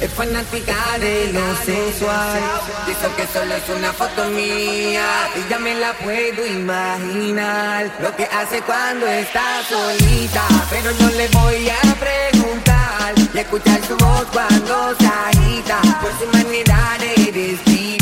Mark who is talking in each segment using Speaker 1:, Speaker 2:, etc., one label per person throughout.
Speaker 1: Es fanática de lo sensual. Dijo que solo es una foto mía. Y ya me la puedo imaginar. Lo que hace cuando está solita. Pero no le voy a preguntar. Y escuchar su voz cuando se agita. Por su manera de
Speaker 2: vestir.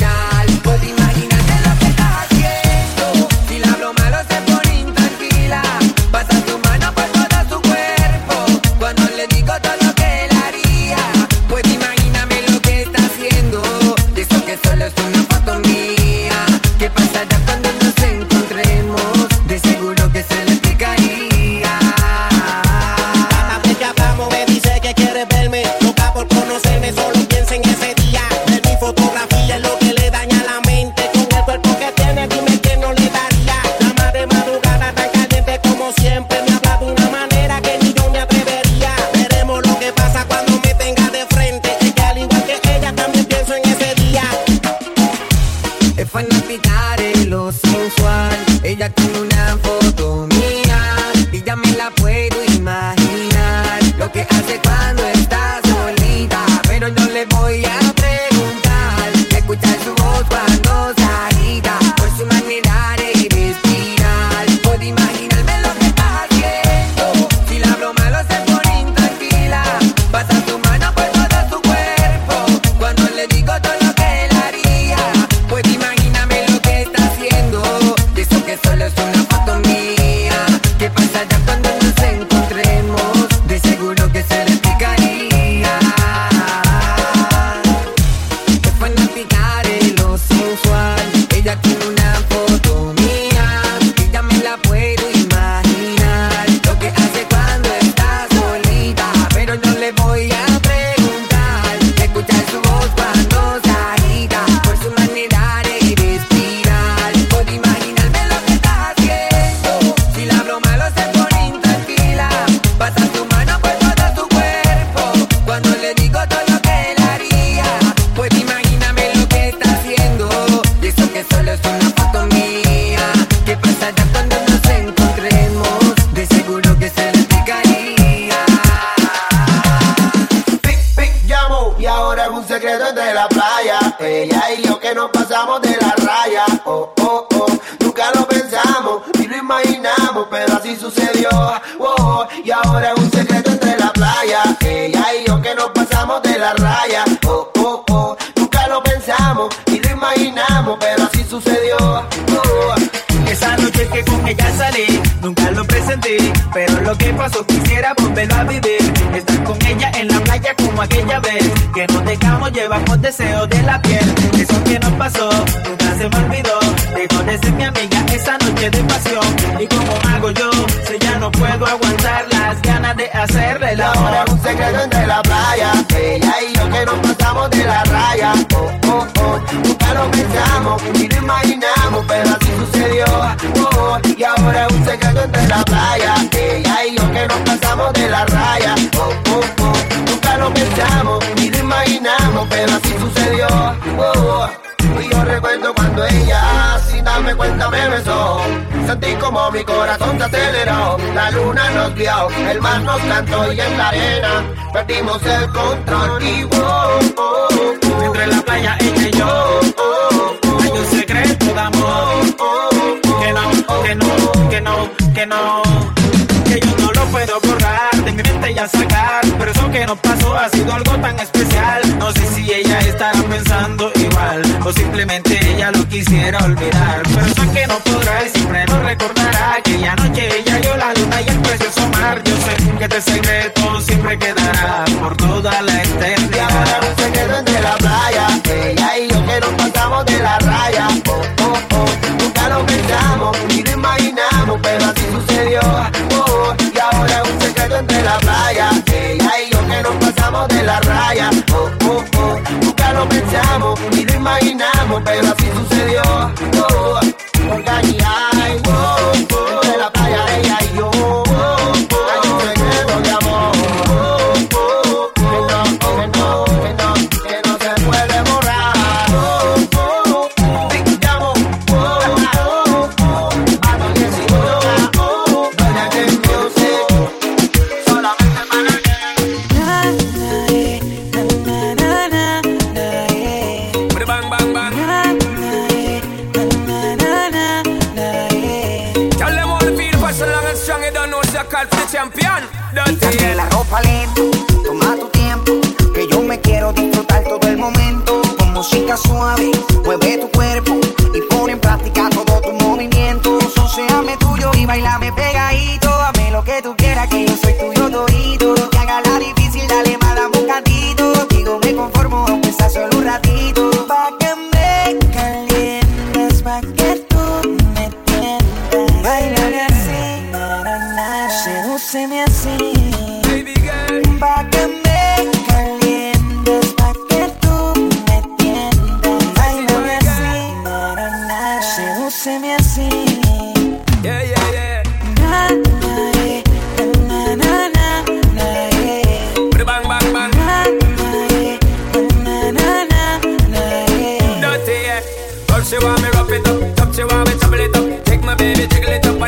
Speaker 2: pena sí sucedió. Oh, oh. Y yo recuerdo cuando ella, sin darme cuenta, me besó. Sentí como mi corazón se aceleró. La luna nos vio, el mar nos cantó y en la arena perdimos el control. Y oh, oh, oh.
Speaker 3: entre la playa ella y yo,
Speaker 2: oh
Speaker 3: hay un secreto de amor.
Speaker 2: Oh,
Speaker 3: Que no, que no, que no, que no. Que yo no lo puedo borrar, de mi mente ya sacar. Pero eso que nos pasó ha sido algo tan especial niña estará pensando igual O simplemente ella lo quisiera olvidar. Pero sé que no podrá y siempre nos recordará Que ya noche ella yo la luna y el precioso mar. Yo sé que
Speaker 2: te seguiré
Speaker 3: Bounce your call for the champion.
Speaker 4: Quítate la ropa lento, toma tu tiempo, que yo me quiero disfrutar todo el momento. Con música suave, mueve tu cuerpo y pon en práctica todo tu movimiento. Soseame tuyo y bailame pegadito. Dame lo que tú quieras, que yo soy tuyo todito. Que haga la difícil, dale más, dame un cantito. Digo, me conformo, aunque sea solo un ratito.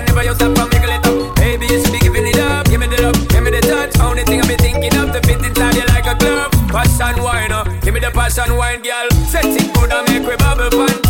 Speaker 3: Jiggle it up. Whenever you stop and wiggle it up. Baby, you should be giving it up. Give me the love, give me the touch. Only thing I be thinking of to fit inside you like a glove. Passion wine, uh. give me the passion wine, girl. Set it good and make we bubble one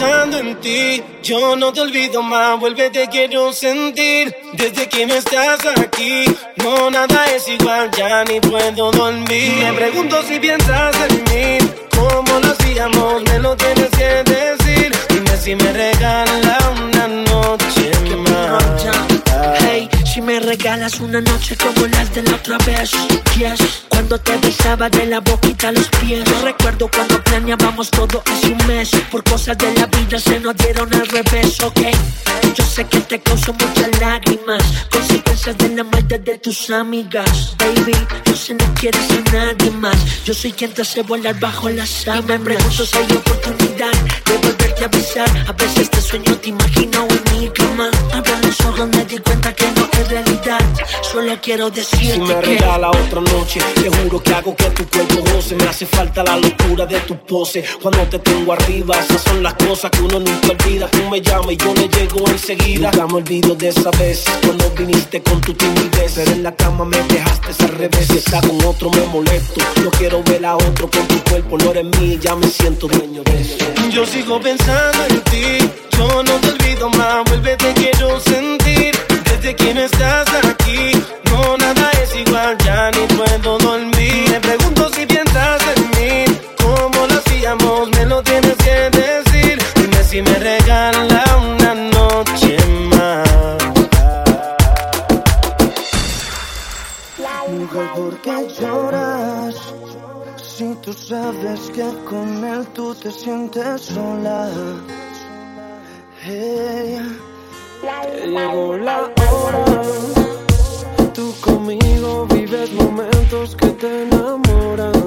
Speaker 5: pensando en ti, yo no te olvido más, vuelve te quiero sentir. Desde que no estás aquí, no nada es igual, ya ni puedo dormir. Me pregunto si piensas en mí, cómo lo hacíamos, me lo tienes que decir. Dime si me regala una noche
Speaker 6: si me regalas una noche como las de la otra vez, yes. Cuando te besaba de la boquita a los pies. Yo recuerdo cuando planeábamos todo hace un mes. Por cosas de la vida se nos dieron al revés, ok. Yo sé que te causó muchas lágrimas. Consecuencias de la maldad de tus amigas. Baby, yo sé no quieres a nadie más. Yo soy quien te hace volar bajo las sábanas. Y me pregunto si hay oportunidad de volverte de avisar. A veces te sueño, te imagino en mi Solo quiero decirte
Speaker 7: Si me
Speaker 6: que.
Speaker 7: regala otra noche, te juro que hago que tu cuerpo goce. Me hace falta la locura de tu pose. Cuando te tengo arriba, esas son las cosas que uno nunca olvida. Tú me llamas y yo le llego enseguida. Nunca me olvido de esa vez cuando viniste con tu timidez. Pero en la cama me dejaste al revés. Si está con otro me molesto. No quiero ver a otro con tu cuerpo. No eres mío, ya me siento dueño de eso.
Speaker 8: Yo sigo pensando en ti, yo no te olvido más, vuelve te quiero sentir. Desde que no estás aquí, no nada es igual, ya ni puedo dormir. Me pregunto si piensas en mí, cómo lo hacíamos, me lo tienes que decir. Dime si me regala una noche más.
Speaker 2: Mujer, ¿por qué lloras? Si tú sabes que con él tú te sientes sola. Hey,
Speaker 8: llegó la hora. Tú conmigo vives momentos que te enamoran.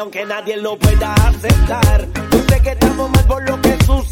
Speaker 8: Aunque nadie lo pueda aceptar. Sé que estamos mal por lo que sucedió,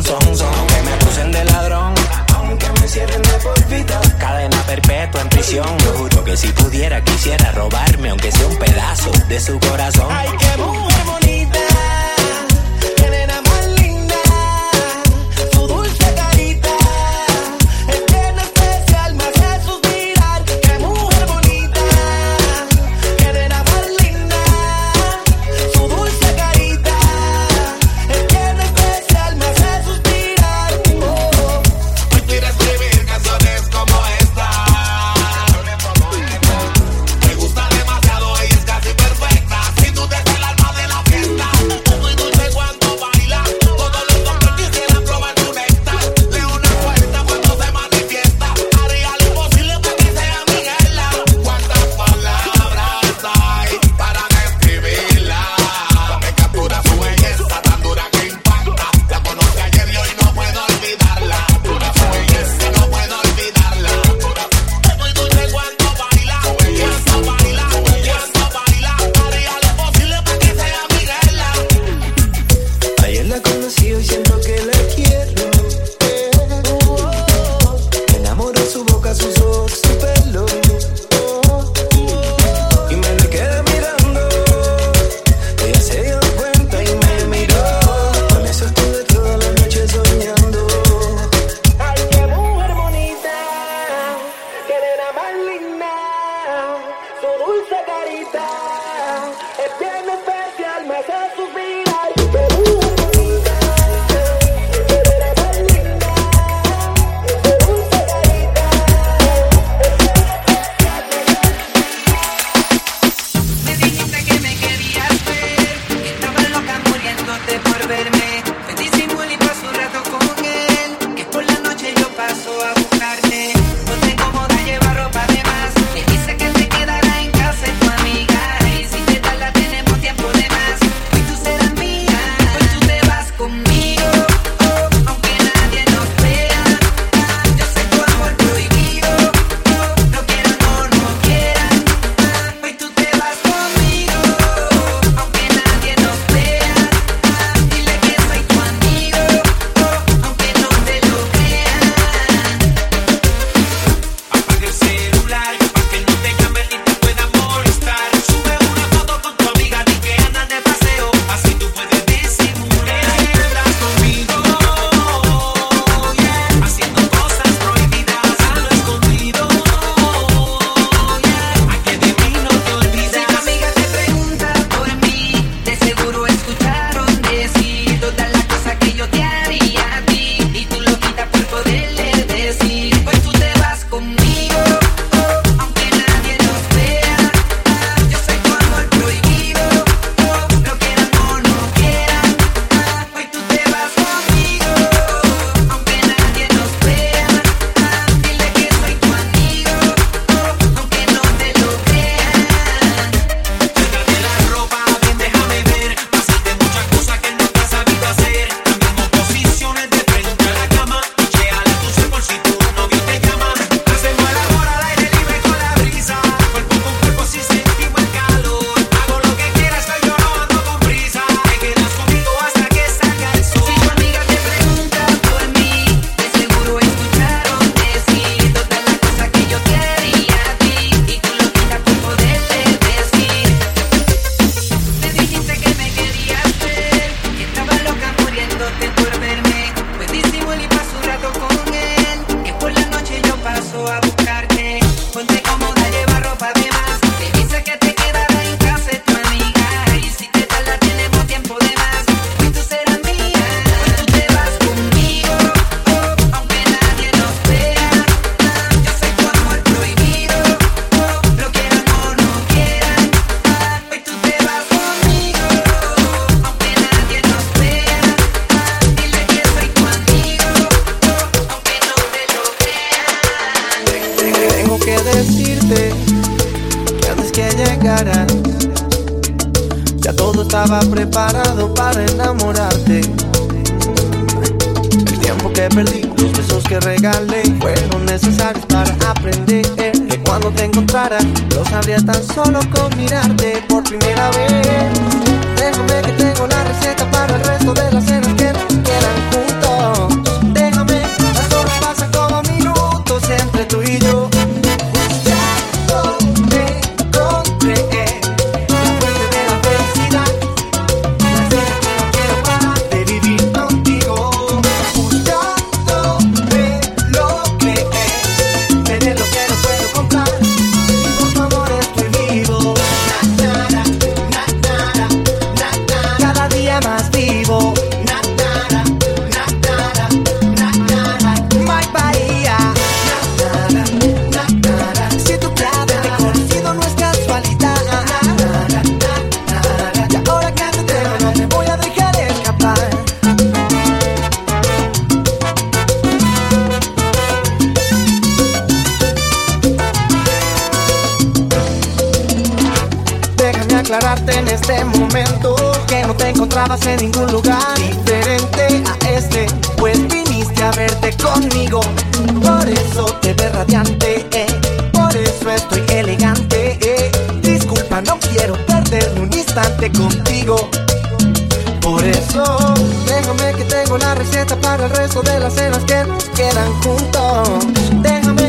Speaker 9: son. Aunque me acusen de ladrón, aunque me cierren de por vida. Cadena perpetua en prisión. Yo juro que si pudiera, quisiera robarme, aunque sea un pedazo de su corazón.
Speaker 10: Ay, qué
Speaker 7: solo con de las cenas que nos quedan juntos. Déjame